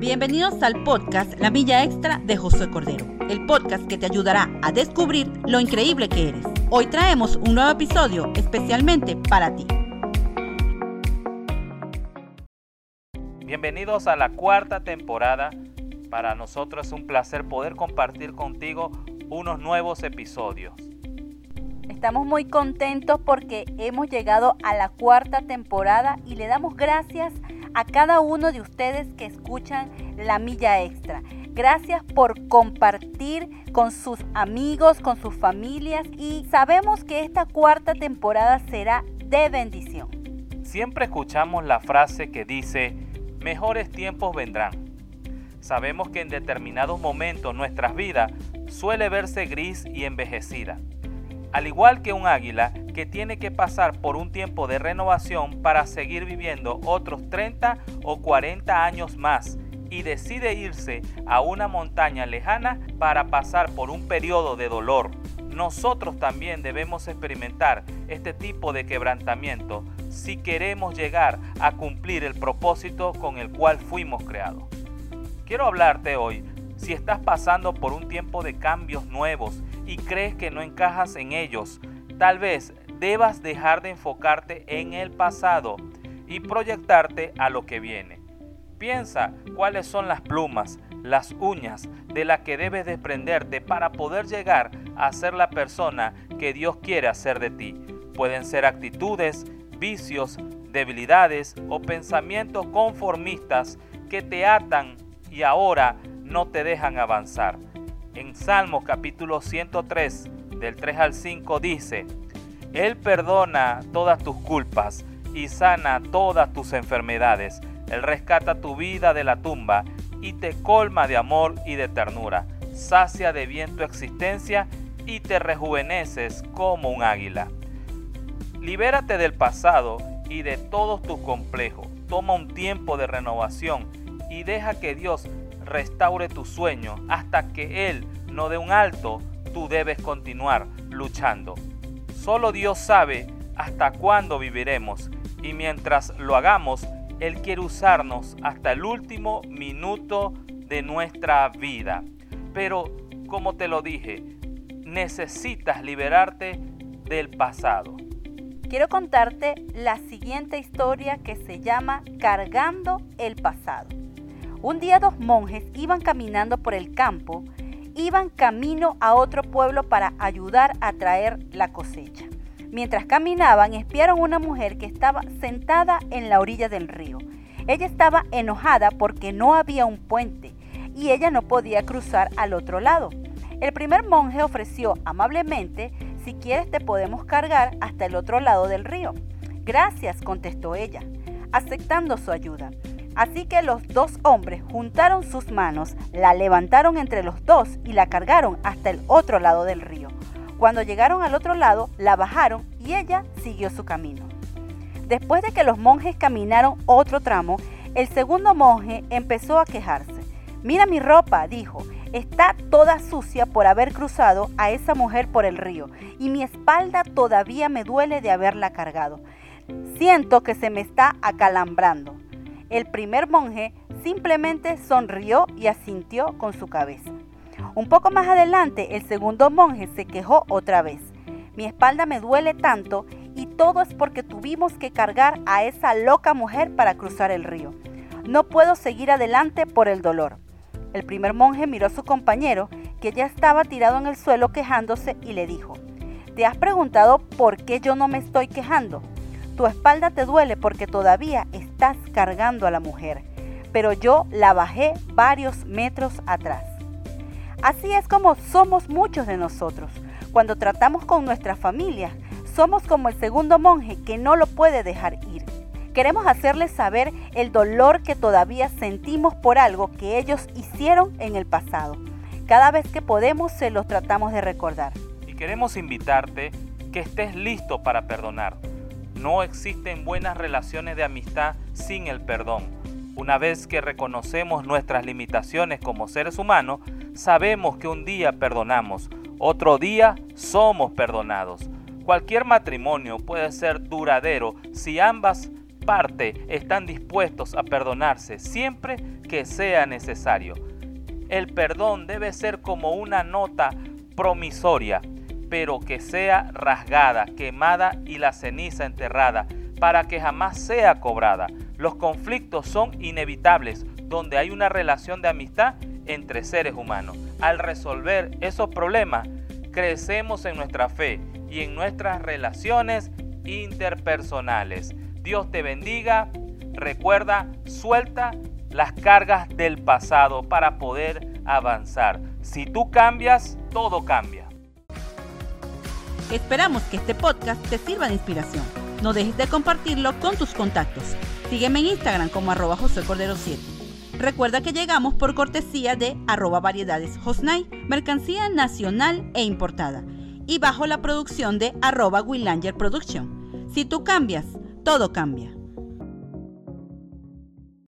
Bienvenidos al podcast La Milla Extra de José Cordero, el podcast que te ayudará a descubrir lo increíble que eres. Hoy traemos un nuevo episodio especialmente para ti. Bienvenidos a la cuarta temporada. Para nosotros es un placer poder compartir contigo unos nuevos episodios. Estamos muy contentos porque hemos llegado a la cuarta temporada y le damos gracias a cada uno de ustedes que escuchan la milla extra. Gracias por compartir con sus amigos, con sus familias y sabemos que esta cuarta temporada será de bendición. Siempre escuchamos la frase que dice, mejores tiempos vendrán. Sabemos que en determinados momentos nuestras vidas suele verse gris y envejecida al igual que un águila que tiene que pasar por un tiempo de renovación para seguir viviendo otros 30 o 40 años más y decide irse a una montaña lejana para pasar por un periodo de dolor. Nosotros también debemos experimentar este tipo de quebrantamiento si queremos llegar a cumplir el propósito con el cual fuimos creados. Quiero hablarte hoy si estás pasando por un tiempo de cambios nuevos y crees que no encajas en ellos, tal vez debas dejar de enfocarte en el pasado y proyectarte a lo que viene. Piensa cuáles son las plumas, las uñas de las que debes desprenderte para poder llegar a ser la persona que Dios quiere hacer de ti. Pueden ser actitudes, vicios, debilidades o pensamientos conformistas que te atan y ahora no te dejan avanzar. En Salmos capítulo 103, del 3 al 5 dice, Él perdona todas tus culpas y sana todas tus enfermedades. Él rescata tu vida de la tumba y te colma de amor y de ternura. Sacia de bien tu existencia y te rejuveneces como un águila. Libérate del pasado y de todos tus complejos. Toma un tiempo de renovación y deja que Dios restaure tu sueño. Hasta que Él no dé un alto, tú debes continuar luchando. Solo Dios sabe hasta cuándo viviremos y mientras lo hagamos, Él quiere usarnos hasta el último minuto de nuestra vida. Pero, como te lo dije, necesitas liberarte del pasado. Quiero contarte la siguiente historia que se llama Cargando el pasado. Un día dos monjes iban caminando por el campo, iban camino a otro pueblo para ayudar a traer la cosecha. Mientras caminaban, espiaron una mujer que estaba sentada en la orilla del río. Ella estaba enojada porque no había un puente y ella no podía cruzar al otro lado. El primer monje ofreció amablemente, si quieres te podemos cargar hasta el otro lado del río. Gracias, contestó ella, aceptando su ayuda. Así que los dos hombres juntaron sus manos, la levantaron entre los dos y la cargaron hasta el otro lado del río. Cuando llegaron al otro lado, la bajaron y ella siguió su camino. Después de que los monjes caminaron otro tramo, el segundo monje empezó a quejarse. Mira mi ropa, dijo, está toda sucia por haber cruzado a esa mujer por el río y mi espalda todavía me duele de haberla cargado. Siento que se me está acalambrando. El primer monje simplemente sonrió y asintió con su cabeza. Un poco más adelante, el segundo monje se quejó otra vez. Mi espalda me duele tanto y todo es porque tuvimos que cargar a esa loca mujer para cruzar el río. No puedo seguir adelante por el dolor. El primer monje miró a su compañero, que ya estaba tirado en el suelo quejándose, y le dijo, ¿te has preguntado por qué yo no me estoy quejando? Tu espalda te duele porque todavía estás cargando a la mujer, pero yo la bajé varios metros atrás. Así es como somos muchos de nosotros. Cuando tratamos con nuestra familia, somos como el segundo monje que no lo puede dejar ir. Queremos hacerles saber el dolor que todavía sentimos por algo que ellos hicieron en el pasado. Cada vez que podemos se los tratamos de recordar. Y queremos invitarte que estés listo para perdonar no existen buenas relaciones de amistad sin el perdón. Una vez que reconocemos nuestras limitaciones como seres humanos, sabemos que un día perdonamos, otro día somos perdonados. Cualquier matrimonio puede ser duradero si ambas parte están dispuestos a perdonarse siempre que sea necesario. El perdón debe ser como una nota promisoria, pero que sea rasgada, quemada y la ceniza enterrada, para que jamás sea cobrada. Los conflictos son inevitables donde hay una relación de amistad entre seres humanos. Al resolver esos problemas, crecemos en nuestra fe y en nuestras relaciones interpersonales. Dios te bendiga. Recuerda, suelta las cargas del pasado para poder avanzar. Si tú cambias, todo cambia. Esperamos que este podcast te sirva de inspiración. No dejes de compartirlo con tus contactos. Sígueme en Instagram como arroba José Cordero 7. Recuerda que llegamos por cortesía de arroba variedades Hosnay, mercancía nacional e importada, y bajo la producción de arroba Willanger Production. Si tú cambias, todo cambia.